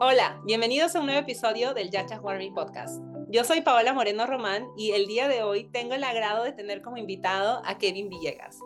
Hola, bienvenidos a un nuevo episodio del Yachas Warming Podcast. Yo soy Paola Moreno Román y el día de hoy tengo el agrado de tener como invitado a Kevin Villegas.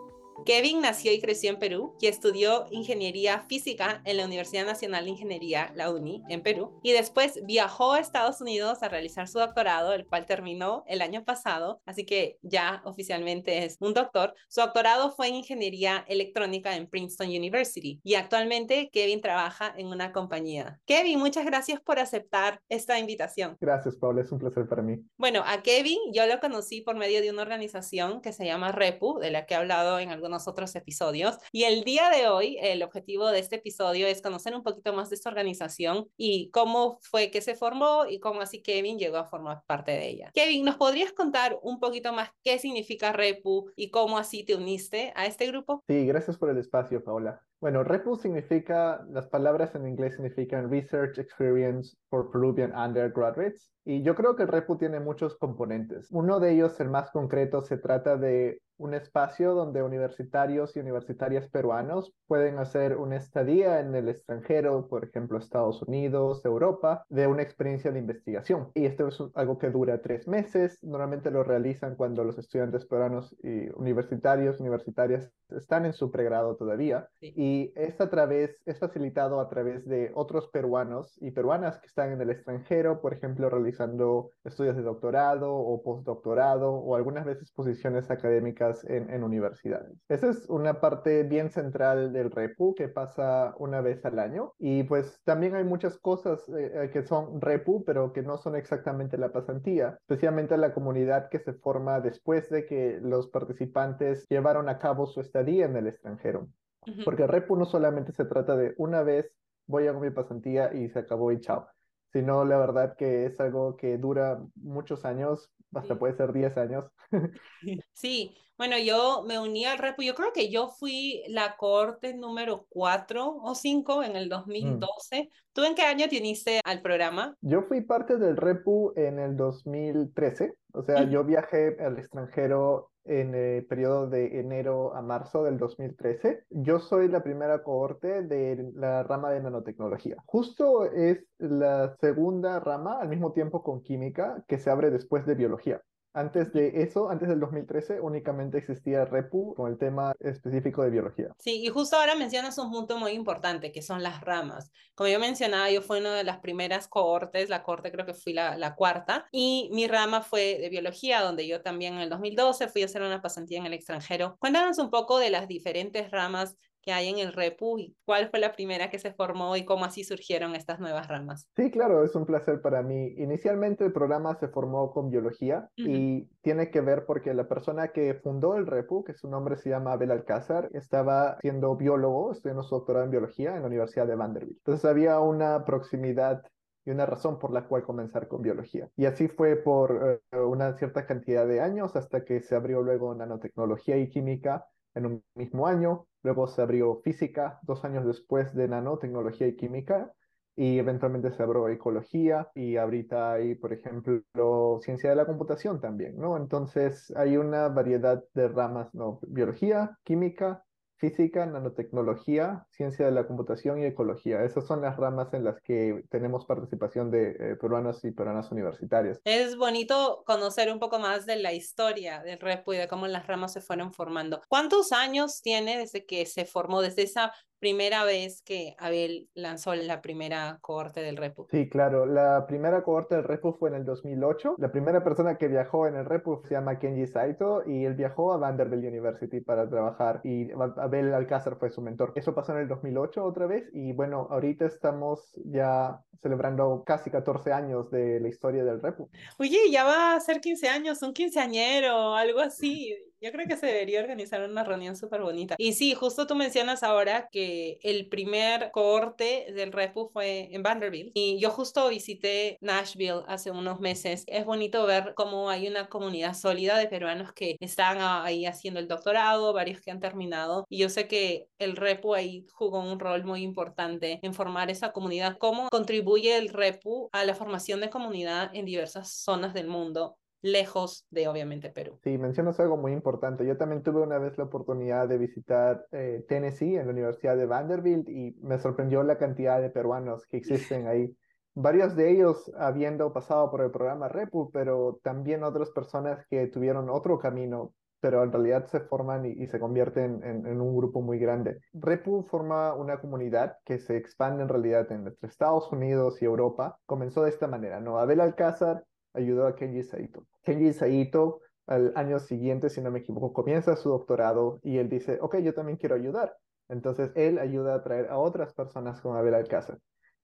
Kevin nació y creció en Perú y estudió ingeniería física en la Universidad Nacional de Ingeniería, la UNI, en Perú, y después viajó a Estados Unidos a realizar su doctorado, el cual terminó el año pasado, así que ya oficialmente es un doctor. Su doctorado fue en ingeniería electrónica en Princeton University y actualmente Kevin trabaja en una compañía. Kevin, muchas gracias por aceptar esta invitación. Gracias, Paula, es un placer para mí. Bueno, a Kevin yo lo conocí por medio de una organización que se llama REPU, de la que he hablado en algunos otros episodios. Y el día de hoy, el objetivo de este episodio es conocer un poquito más de esta organización y cómo fue que se formó y cómo así Kevin llegó a formar parte de ella. Kevin, ¿nos podrías contar un poquito más qué significa REPU y cómo así te uniste a este grupo? Sí, gracias por el espacio, Paola. Bueno, REPU significa, las palabras en inglés significan Research Experience for Peruvian Undergraduates. Y yo creo que el REPU tiene muchos componentes. Uno de ellos, el más concreto, se trata de un espacio donde universitarios y universitarias peruanos pueden hacer una estadía en el extranjero, por ejemplo, Estados Unidos, Europa, de una experiencia de investigación. Y esto es algo que dura tres meses. Normalmente lo realizan cuando los estudiantes peruanos y universitarios, universitarias están en su pregrado todavía. Y es a través, es facilitado a través de otros peruanos y peruanas que están en el extranjero, por ejemplo, realizando estudios de doctorado o postdoctorado o algunas veces posiciones académicas en, universidades. Esa es una parte bien central del REPU que pasa una vez al año y pues también hay muchas cosas eh, eh, que son REPU pero que no son exactamente la pasantía, especialmente la comunidad que se forma después de que los participantes llevaron a cabo su estadía en el extranjero. Porque REPU no solamente se trata de una vez voy a mi pasantía y se acabó y chao sino la verdad que es algo que dura muchos años, hasta puede ser 10 años. Sí, bueno, yo me uní al REPU, yo creo que yo fui la corte número 4 o 5 en el 2012. Mm. ¿Tú en qué año te uniste al programa? Yo fui parte del REPU en el 2013, o sea, yo viajé al extranjero en el periodo de enero a marzo del 2013. Yo soy la primera cohorte de la rama de nanotecnología. Justo es la segunda rama, al mismo tiempo con química, que se abre después de biología. Antes de eso, antes del 2013, únicamente existía REPU con el tema específico de biología. Sí, y justo ahora mencionas un punto muy importante, que son las ramas. Como yo mencionaba, yo fui una de las primeras cohortes, la cohorte creo que fui la, la cuarta, y mi rama fue de biología, donde yo también en el 2012 fui a hacer una pasantía en el extranjero. Cuéntanos un poco de las diferentes ramas que hay en el REPU y cuál fue la primera que se formó y cómo así surgieron estas nuevas ramas. Sí, claro, es un placer para mí. Inicialmente el programa se formó con biología y tiene que ver porque la persona que fundó el REPU, que su nombre se llama Abel Alcázar, estaba siendo biólogo, estudiando su doctorado en biología en la Universidad de Vanderbilt. Entonces había una proximidad y una razón por la cual comenzar con biología. Y así fue por eh, una cierta cantidad de años hasta que se abrió luego nanotecnología y química en un mismo año, luego se abrió física dos años después de nanotecnología y química, y eventualmente se abrió ecología y ahorita hay, por ejemplo, ciencia de la computación también, ¿no? Entonces hay una variedad de ramas, ¿no? Biología, química, física, nanotecnología, ciencia de la computación y ecología. Esas son las ramas en las que tenemos participación de eh, peruanos y peruanas universitarias. Es bonito conocer un poco más de la historia del REPU y de cómo las ramas se fueron formando. ¿Cuántos años tiene desde que se formó, desde esa primera vez que Abel lanzó la primera cohorte del REPU. Sí, claro. La primera cohorte del REPU fue en el 2008. La primera persona que viajó en el REPU se llama Kenji Saito y él viajó a Vanderbilt University para trabajar y Abel Alcázar fue su mentor. Eso pasó en el 2008 otra vez y bueno, ahorita estamos ya celebrando casi 14 años de la historia del REPU. Oye, ya va a ser 15 años, un quinceañero, algo así. Yo creo que se debería organizar una reunión súper bonita. Y sí, justo tú mencionas ahora que el primer cohorte del REPU fue en Vanderbilt y yo justo visité Nashville hace unos meses. Es bonito ver cómo hay una comunidad sólida de peruanos que están ahí haciendo el doctorado, varios que han terminado. Y yo sé que el REPU ahí jugó un rol muy importante en formar esa comunidad. ¿Cómo contribuye el REPU a la formación de comunidad en diversas zonas del mundo? Lejos de obviamente Perú. Sí, mencionas algo muy importante. Yo también tuve una vez la oportunidad de visitar eh, Tennessee en la Universidad de Vanderbilt y me sorprendió la cantidad de peruanos que existen ahí. Varios de ellos habiendo pasado por el programa Repu, pero también otras personas que tuvieron otro camino, pero en realidad se forman y, se convierten en, en, un grupo muy grande. Repu forma una comunidad que se expande en realidad en entre Estados Unidos y Europa. Comenzó de esta manera, ¿no? Abel Alcázar ayudó a Kenji Saito. Kenji Saito al año siguiente, si no me equivoco, comienza su doctorado y él dice, ok, yo también quiero ayudar. Entonces él ayuda a traer a otras personas con Abel Alcázar.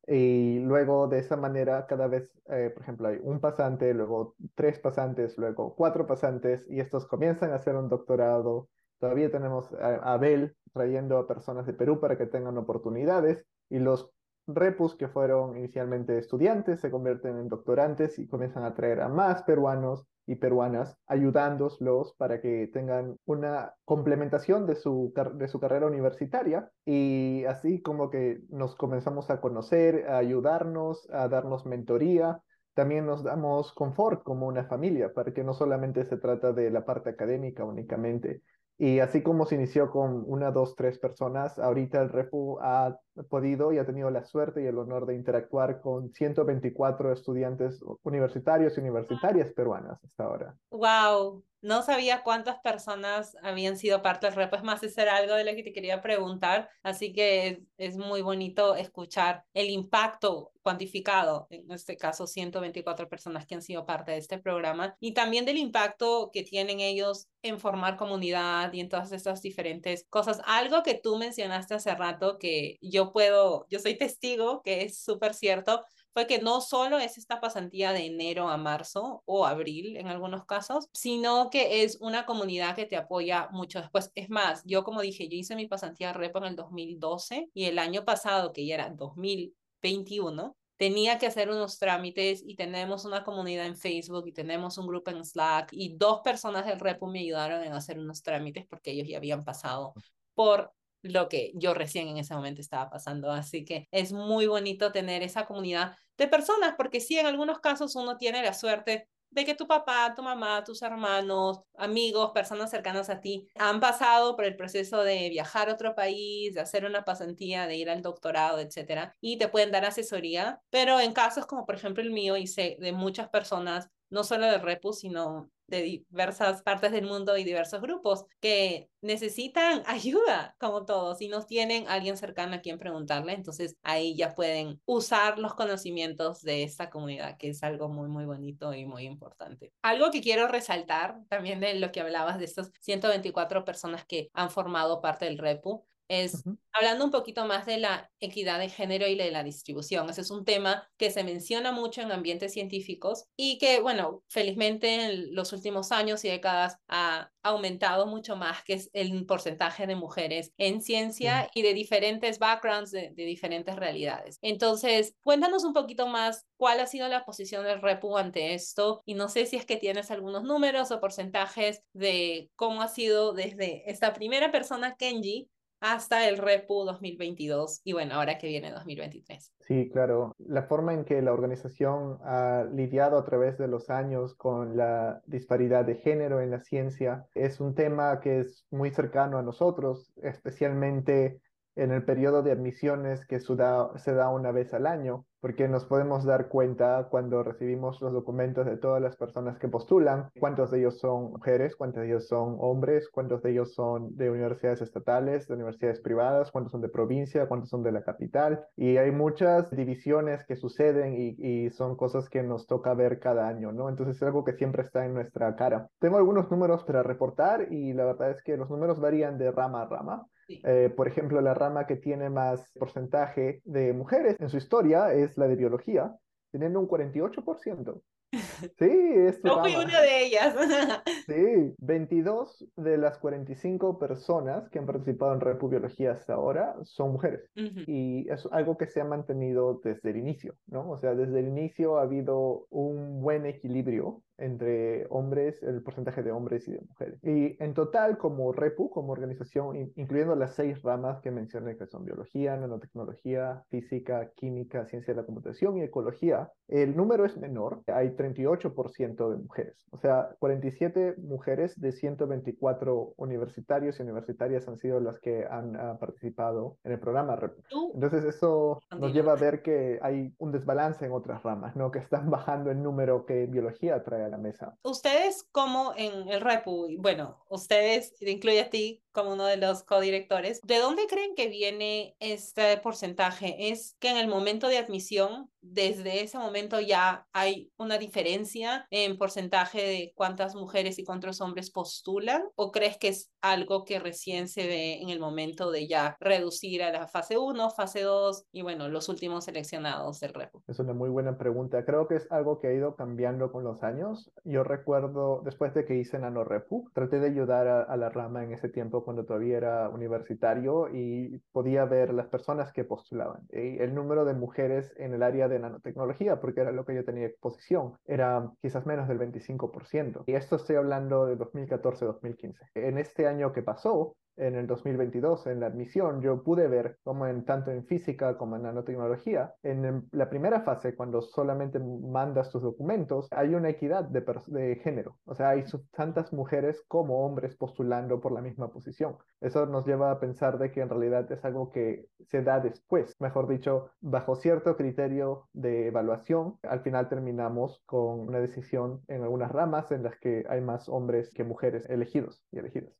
Y luego de esa manera, cada vez, eh, por ejemplo, hay un pasante, luego tres pasantes, luego cuatro pasantes, y estos comienzan a hacer un doctorado. Todavía tenemos a Abel trayendo a personas de Perú para que tengan oportunidades, y los repus que fueron inicialmente estudiantes se convierten en doctorantes y comienzan a traer a más peruanos y peruanas ayudándolos para que tengan una complementación de su, de su carrera universitaria y así como que nos comenzamos a conocer, a ayudarnos, a darnos mentoría. También nos damos confort como una familia, para que no solamente se trata de la parte académica únicamente, y así como se inició con una, dos, tres personas, ahorita el Repu ha podido y ha tenido la suerte y el honor de interactuar con 124 estudiantes universitarios y universitarias peruanas hasta ahora. ¡Wow! No sabía cuántas personas habían sido parte del repo. Es más, ese era algo de lo que te quería preguntar. Así que es, muy bonito escuchar el impacto cuantificado, en este caso 124 personas que han sido parte de este programa, y también del impacto que tienen ellos en formar comunidad y en todas estas diferentes cosas. Algo que tú mencionaste hace rato que yo puedo, yo soy testigo, que es súper cierto, fue que no solo es esta pasantía de enero a marzo o abril en algunos casos, sino que es una comunidad que te apoya mucho después. Es más, yo como dije, yo hice mi pasantía repo en el 2012 y el año pasado, que ya era 2021, tenía que hacer unos trámites y tenemos una comunidad en Facebook y tenemos un grupo en Slack y dos personas del repo me ayudaron en hacer unos trámites porque ellos ya habían pasado por lo que yo recién en ese momento estaba pasando. Así que es muy bonito tener esa comunidad de personas, porque sí, en algunos casos uno tiene la suerte de que tu papá, tu mamá, tus hermanos, amigos, personas cercanas a ti han pasado por el proceso de viajar a otro país, de hacer una pasantía, de ir al doctorado, etcétera, y te pueden dar asesoría. Pero en casos como por ejemplo el mío, y de muchas personas, no solo de Repus, sino de diversas partes del mundo y diversos grupos que necesitan ayuda, como todos, y no tienen alguien cercano a quien preguntarle, entonces ahí ya pueden usar los conocimientos de esta comunidad, que es algo muy, muy bonito y muy importante. Algo que quiero resaltar también de lo que hablabas de estas 124 personas que han formado parte del REPU, es hablando un poquito más de la equidad de género y de la distribución. Ese es un tema que se menciona mucho en ambientes científicos y que, bueno, felizmente en los últimos años y décadas ha aumentado mucho más, que es el porcentaje de mujeres en ciencia y de diferentes backgrounds, de, de, diferentes realidades. Entonces, cuéntanos un poquito más cuál ha sido la posición del REPU ante esto y no sé si es que tienes algunos números o porcentajes de cómo ha sido desde esta primera persona, Kenji, hasta el REPU 2022 y bueno, ahora que viene 2023. Sí, claro. La forma en que la organización ha lidiado a través de los años con la disparidad de género en la ciencia es un tema que es muy cercano a nosotros, especialmente en el periodo de admisiones que se da una vez al año porque nos podemos dar cuenta cuando recibimos los documentos de todas las personas que postulan, cuántos de ellos son mujeres, cuántos de ellos son hombres, cuántos de ellos son de universidades estatales, de universidades privadas, cuántos son de provincia, cuántos son de la capital. Y hay muchas divisiones que suceden y, y son cosas que nos toca ver cada año, ¿no? Entonces es algo que siempre está en nuestra cara. Tengo algunos números para reportar y la verdad es que los números varían de rama a rama. Eh, por ejemplo, la rama que tiene más porcentaje de mujeres en su historia es la de biología, teniendo un 48%. Sí, es No fui una de ellas. Sí, 22 de las 45 personas que han participado en Repu-Biología hasta ahora son mujeres. Y es algo que se ha mantenido desde el inicio, ¿no? O sea, desde el inicio ha habido un buen equilibrio entre hombres, el porcentaje de hombres y de mujeres. Y en total, como REPU, como organización, incluyendo las seis ramas que mencioné, que son biología, nanotecnología, física, química, ciencia de la computación y ecología, el número es menor, hay 38% de mujeres, o sea, 47 mujeres de 124 universitarios y universitarias han sido las que han uh, participado en el programa REPU. Entonces eso nos lleva a ver que hay un desbalance en otras ramas, ¿no? Que están bajando el número que biología trae la mesa. Ustedes como en el REPU, bueno, ustedes, incluye a ti como uno de los codirectores, ¿de dónde creen que viene este porcentaje? ¿Es que en el momento de admisión, desde ese momento ya hay una diferencia en porcentaje de cuántas mujeres y cuántos hombres postulan? ¿O crees que es algo que recién se ve en el momento de ya reducir a la fase 1, fase 2 y bueno, los últimos seleccionados del REPU? Es una muy buena pregunta. Creo que es algo que ha ido cambiando con los años. Yo recuerdo, después de que hice NanoRepu, traté de ayudar a, a la rama en ese tiempo cuando todavía era universitario y podía ver las personas que postulaban. Y el número de mujeres en el área de nanotecnología, porque era lo que yo tenía exposición, era quizás menos del 25%. Y esto estoy hablando de 2014-2015. En este año que pasó, en el 2022 en la admisión, yo pude ver como en tanto en física como en nanotecnología, en la primera fase, cuando solamente mandas tus documentos, hay una equidad de, de género. O sea, hay tantas mujeres como hombres postulando por la misma posición. Eso nos lleva a pensar de que en realidad es algo que se da después. Mejor dicho, bajo cierto criterio de evaluación, al final terminamos con una decisión en algunas ramas en las que hay más hombres que mujeres elegidos y elegidas.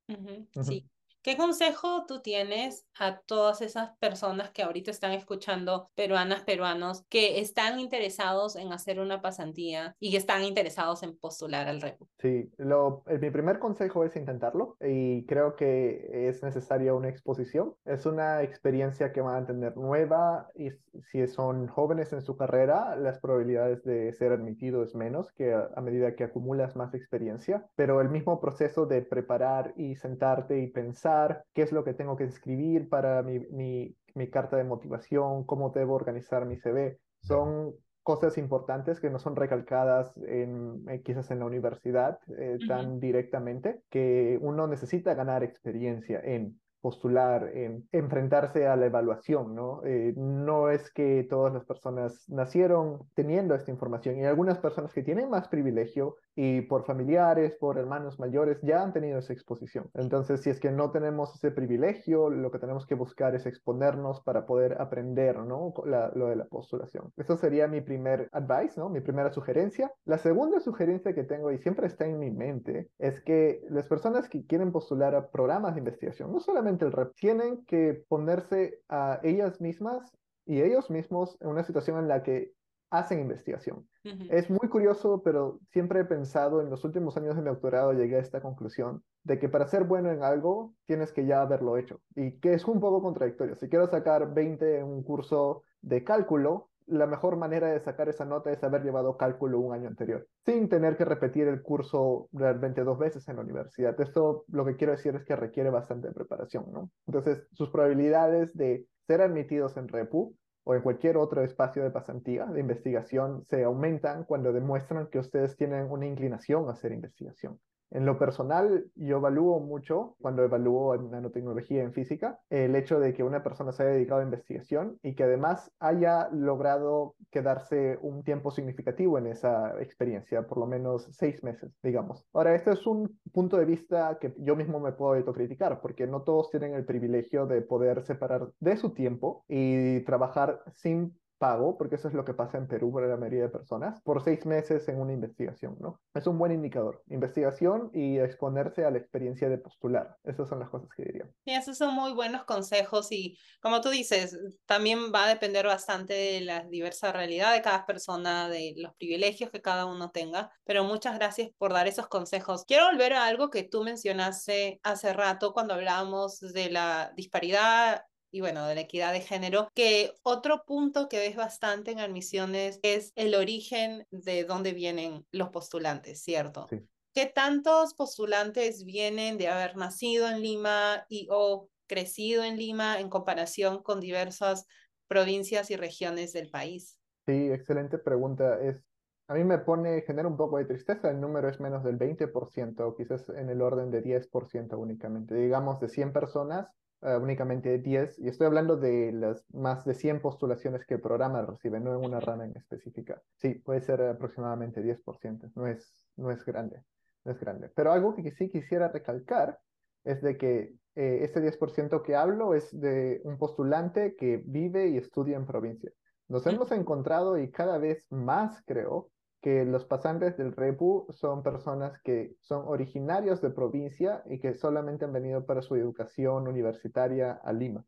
Sí. ¿Qué consejo tú tienes a todas esas personas que ahorita están escuchando, peruanas, peruanos, que están interesados en hacer una pasantía y que están interesados en postular al REPU? Sí, lo, eh, mi primer consejo es intentarlo y creo que es necesaria una exposición. Es una experiencia que van a tener nueva y si son jóvenes en su carrera, las probabilidades de ser admitido es menos que a, a medida que acumulas más experiencia, pero el mismo proceso de preparar y sentarte y pensar qué es lo que tengo que escribir para mi, mi, mi carta de motivación, cómo debo organizar mi CV. Son cosas importantes que no son recalcadas en, eh, quizás en la universidad eh, tan directamente, que uno necesita ganar experiencia en postular, en enfrentarse a la evaluación, ¿no? Eh, no es que todas las personas nacieron teniendo esta información y algunas personas que tienen más privilegio y por familiares, por hermanos mayores, ya han tenido esa exposición. Entonces, si es que no tenemos ese privilegio, lo que tenemos que buscar es exponernos para poder aprender, ¿no? lo de la postulación. Eso sería mi primer advice, ¿no? Mi primera sugerencia. La segunda sugerencia que tengo y siempre está en mi mente es que las personas que quieren postular a programas de investigación, no solamente el REP, tienen que ponerse a ellas mismas y ellos mismos en una situación en la que hacen investigación. Es muy curioso, pero siempre he pensado, en los últimos años de mi doctorado llegué a esta conclusión, de que para ser bueno en algo tienes que ya haberlo hecho, y que es un poco contradictorio. Si quiero sacar 20 en un curso de cálculo, la mejor manera de sacar esa nota es haber llevado cálculo un año anterior, sin tener que repetir el curso realmente dos veces en la universidad. Esto lo que quiero decir es que requiere bastante preparación, ¿no? Entonces, sus probabilidades de ser admitidos en REPU o en cualquier otro espacio de pasantía, de investigación, se aumentan cuando demuestran que ustedes tienen una inclinación a hacer investigación. En lo personal, yo evalúo mucho, cuando evalúo en nanotecnología en física, el hecho de que una persona se haya dedicado a investigación y que además haya logrado quedarse un tiempo significativo en esa experiencia, por lo menos seis meses, digamos. Ahora, este es un punto de vista que yo mismo me puedo autocriticar, porque no todos tienen el privilegio de poder separar de su tiempo y trabajar sin pago, porque eso es lo que pasa en Perú para la mayoría de personas, por seis meses en una investigación, ¿no? Es un buen indicador. Investigación y exponerse a la experiencia de postular. Esas son las cosas que diría. Y esos son muy buenos consejos y como tú dices, también va a depender bastante de la diversa realidad de cada persona, de los privilegios que cada uno tenga, pero muchas gracias por dar esos consejos. Quiero volver a algo que tú mencionaste hace rato cuando hablábamos de la disparidad y bueno, de la equidad de género, que otro punto que ves bastante en admisiones es el origen de dónde vienen los postulantes, ¿cierto? Sí. ¿Qué tantos postulantes vienen de haber nacido en Lima y o crecido en Lima en comparación con diversas provincias y regiones del país? Sí, excelente pregunta. Es A mí me pone, genera un poco de tristeza, el número es menos del 20%, quizás en el orden de 10% únicamente. Digamos, de 100 personas, uh, únicamente 10, y estoy hablando de las más de 100 postulaciones que el programa recibe, no en una rama en específica. Sí, puede ser aproximadamente 10%, no es, no es grande, no es grande. Pero algo que sí quisiera recalcar es de que eh, ese 10% que hablo es de un postulante que vive y estudia en provincia. Nos hemos encontrado y cada vez más, creo, que los pasantes del REPU son personas que son originarios de provincia y que solamente han venido para su educación universitaria a Lima.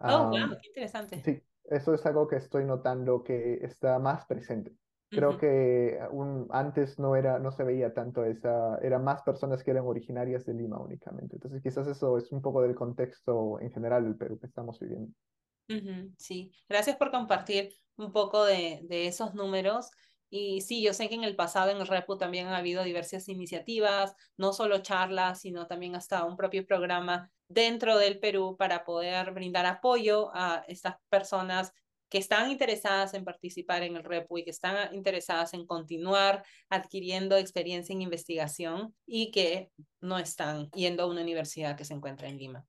Oh, wow, qué interesante. Sí, eso es algo que estoy notando que está más presente. Creo que un, antes no era, no se veía tanto esa, eran más personas que eran originarias de Lima únicamente. Entonces quizás eso es un poco del contexto en general del Perú que estamos viviendo. sí, gracias por compartir un poco de, de esos números. Y sí, yo sé que en el pasado en el REPU también ha habido diversas iniciativas, no solo charlas, sino también hasta un propio programa dentro del Perú para poder brindar apoyo a estas personas que están interesadas en participar en el REPU y que están interesadas en continuar adquiriendo experiencia en investigación y que no están yendo a una universidad que se encuentra en Lima.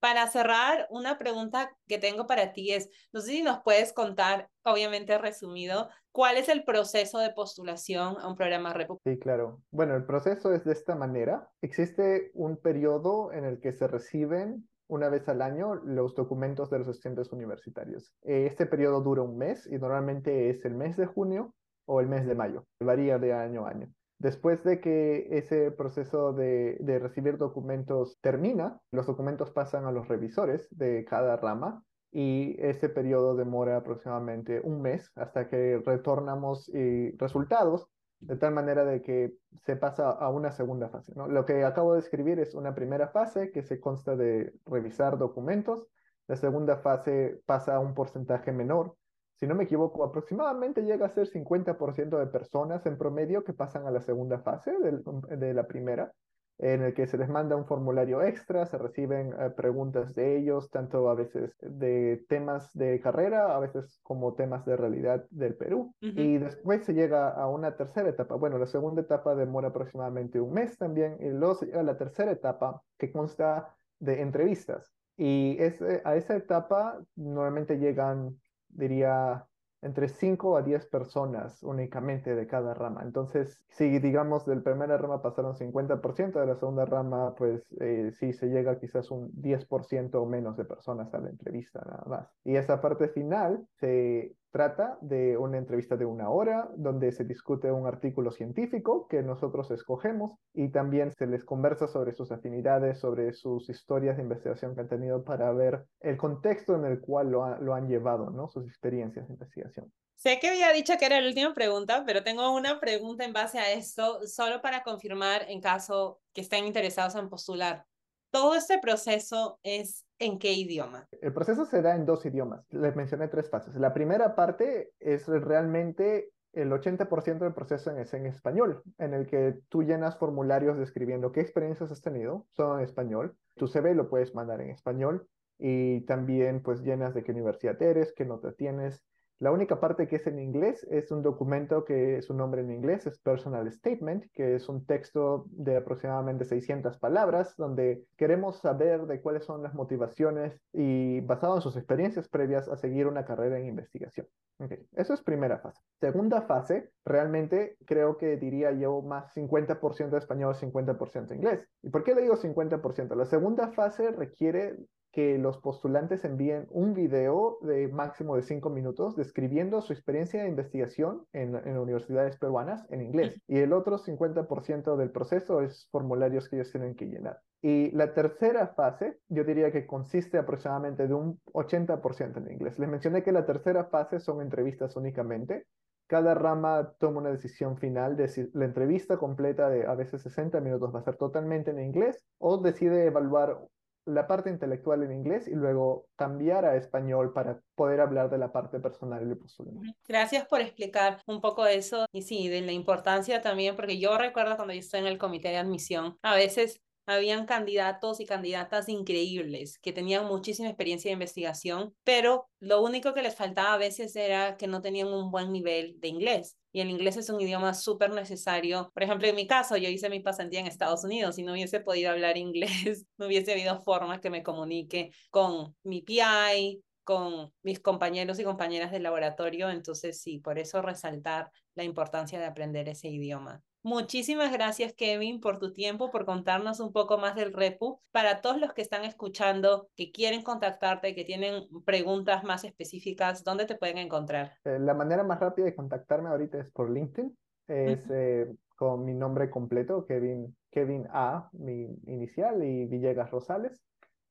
Para cerrar, una pregunta que tengo para ti es, no sé si nos puedes contar, obviamente resumido, cuál es el proceso de postulación a un programa REPU. Sí, claro. Bueno, el proceso es de esta manera. Existe un periodo en el que se reciben una vez al año los documentos de los estudiantes universitarios. Eh, este periodo dura un mes y normalmente es el mes de junio o el mes de mayo. Varía de año a año. Después de que ese proceso de, recibir documentos termina, los documentos pasan a los revisores de cada rama y ese periodo demora aproximadamente un mes hasta que retornamos y resultados de tal manera de que se pasa a una segunda fase. ¿no? Lo que acabo de escribir es una primera fase que se consta de revisar documentos, la segunda fase pasa a un porcentaje menor. Si no me equivoco, aproximadamente llega a ser 50% de personas en promedio que pasan a la segunda fase de la primera en el que se les manda un formulario extra, se reciben eh, preguntas de ellos, tanto a veces de temas de carrera, a veces como temas de realidad del Perú. Y después se llega a una tercera etapa. Bueno, la segunda etapa demora aproximadamente un mes también, y luego se llega a la tercera etapa que consta de entrevistas. Y es, a esa etapa normalmente llegan, diría, entre 5 a 10 personas únicamente de cada rama. Entonces, si digamos del primera rama pasaron 50%, de la segunda rama, pues eh, sí se llega quizás un 10% o menos de personas a la entrevista nada más. Y esa parte final se trata de una entrevista de una hora donde se discute un artículo científico que nosotros escogemos y también se les conversa sobre sus afinidades, sobre sus historias de investigación que han tenido para ver el contexto en el cual lo, han llevado, ¿no? Sus experiencias de investigación. Sé que había dicho que era la última pregunta, pero tengo una pregunta en base a esto, solo para confirmar en caso que estén interesados en postular. ¿Todo este proceso es en qué idioma? El proceso se da en dos idiomas. Les mencioné tres fases. La primera parte es realmente el 80% del proceso es en español, en el que tú llenas formularios describiendo qué experiencias has tenido, son en español. Tu CV lo puedes mandar en español y también pues llenas de qué universidad eres, qué nota tienes, la única parte que es en inglés es un documento que su nombre en inglés es Personal Statement, que es un texto de aproximadamente 600 palabras, donde queremos saber de cuáles son las motivaciones y basado en sus experiencias previas a seguir una carrera en investigación. Okay. Eso es primera fase. Segunda fase, realmente creo que diría yo más 50% de español, 50% inglés. ¿Y por qué le digo 50%? La segunda fase requiere que los postulantes envíen un video de máximo de cinco minutos describiendo su experiencia de investigación en, en universidades peruanas en inglés. Y el otro 50% del proceso es formularios que ellos tienen que llenar. Y la tercera fase, yo diría que consiste aproximadamente de un 80% en inglés. Les mencioné que la tercera fase son entrevistas únicamente. Cada rama toma una decisión final de si la entrevista completa de a veces 60 minutos va a ser totalmente en inglés o decide evaluar la parte intelectual en inglés y luego cambiar a español para poder hablar de la parte personal y postulación. Gracias por explicar un poco eso y sí, de la importancia también, porque yo recuerdo cuando yo estoy en el comité de admisión, a veces habían candidatos y candidatas increíbles que tenían muchísima experiencia de investigación, pero lo único que les faltaba a veces era que no tenían un buen nivel de inglés. Y el inglés es un idioma súper necesario. Por ejemplo, en mi caso, yo hice mi pasantía en Estados Unidos y no hubiese podido hablar inglés, no hubiese habido forma que me comunique con mi PI, con mis compañeros y compañeras del laboratorio. Entonces, sí, por eso resaltar la importancia de aprender ese idioma. Muchísimas gracias, Kevin, por tu tiempo, por contarnos un poco más del REPU. Para todos los que están escuchando, que quieren contactarte, que tienen preguntas más específicas, ¿dónde te pueden encontrar? Eh, la manera más rápida de contactarme ahorita es por LinkedIn. Es eh, con mi nombre completo, Kevin, Kevin A, mi inicial, y Villegas Rosales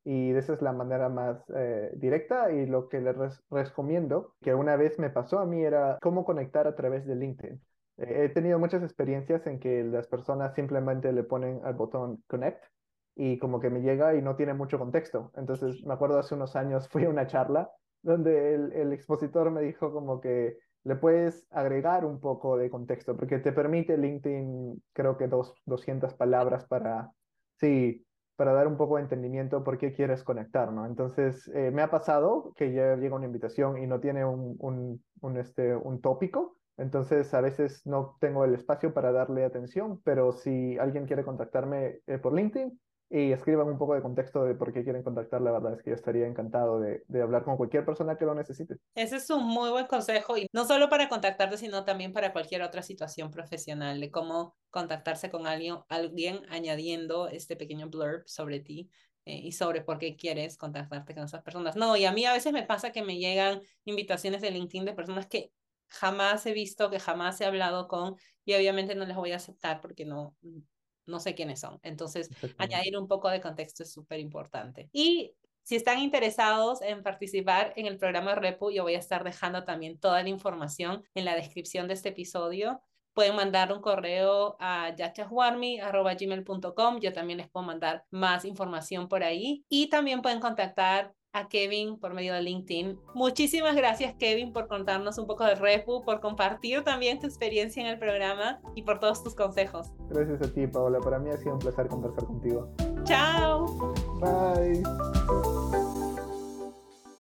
y esa es la manera más eh, directa y lo que les recomiendo, que una vez me pasó a mí, era cómo conectar a través de LinkedIn. He tenido muchas experiencias en que las personas simplemente le ponen al botón connect y como que me llega y no tiene mucho contexto. Entonces me acuerdo hace unos años fui a una charla donde el, el expositor me dijo como que le puedes agregar un poco de contexto, porque te permite LinkedIn, creo que dos, 200 palabras para, sí, para dar un poco de entendimiento por qué quieres conectar, ¿no? Entonces, eh, me ha pasado que ya llega una invitación y no tiene un, un, un, este, un tópico, entonces a veces no tengo el espacio para darle atención, pero si alguien quiere contactarme eh, por LinkedIn, y escriban un poco de contexto de por qué quieren contactar, la verdad es que yo estaría encantado de, de, hablar con cualquier persona que lo necesite. Ese es un muy buen consejo y no solo para contactarte, sino también para cualquier otra situación profesional, de cómo contactarse con alguien, alguien añadiendo este pequeño blurb sobre ti. Eh, y sobre por qué quieres contactarte con esas personas. No, y a mí a veces me pasa que me llegan invitaciones de LinkedIn de personas que jamás he visto, que jamás he hablado con, y obviamente no les voy a aceptar porque no, no sé quiénes son. Entonces, añadir un poco de contexto es súper importante. Y si están interesados en participar en el programa Repu, yo voy a estar dejando también toda la información en la descripción de este episodio. Pueden mandar un correo a yachaswarmi.gmail.com. Yo también les puedo mandar más información por ahí. Y también pueden contactar a Kevin por medio de LinkedIn. Muchísimas gracias Kevin por contarnos un poco de Repu, por compartir también tu experiencia en el programa y por todos tus consejos. Gracias a ti Paola, para mí ha sido un placer conversar contigo. Chao. Bye.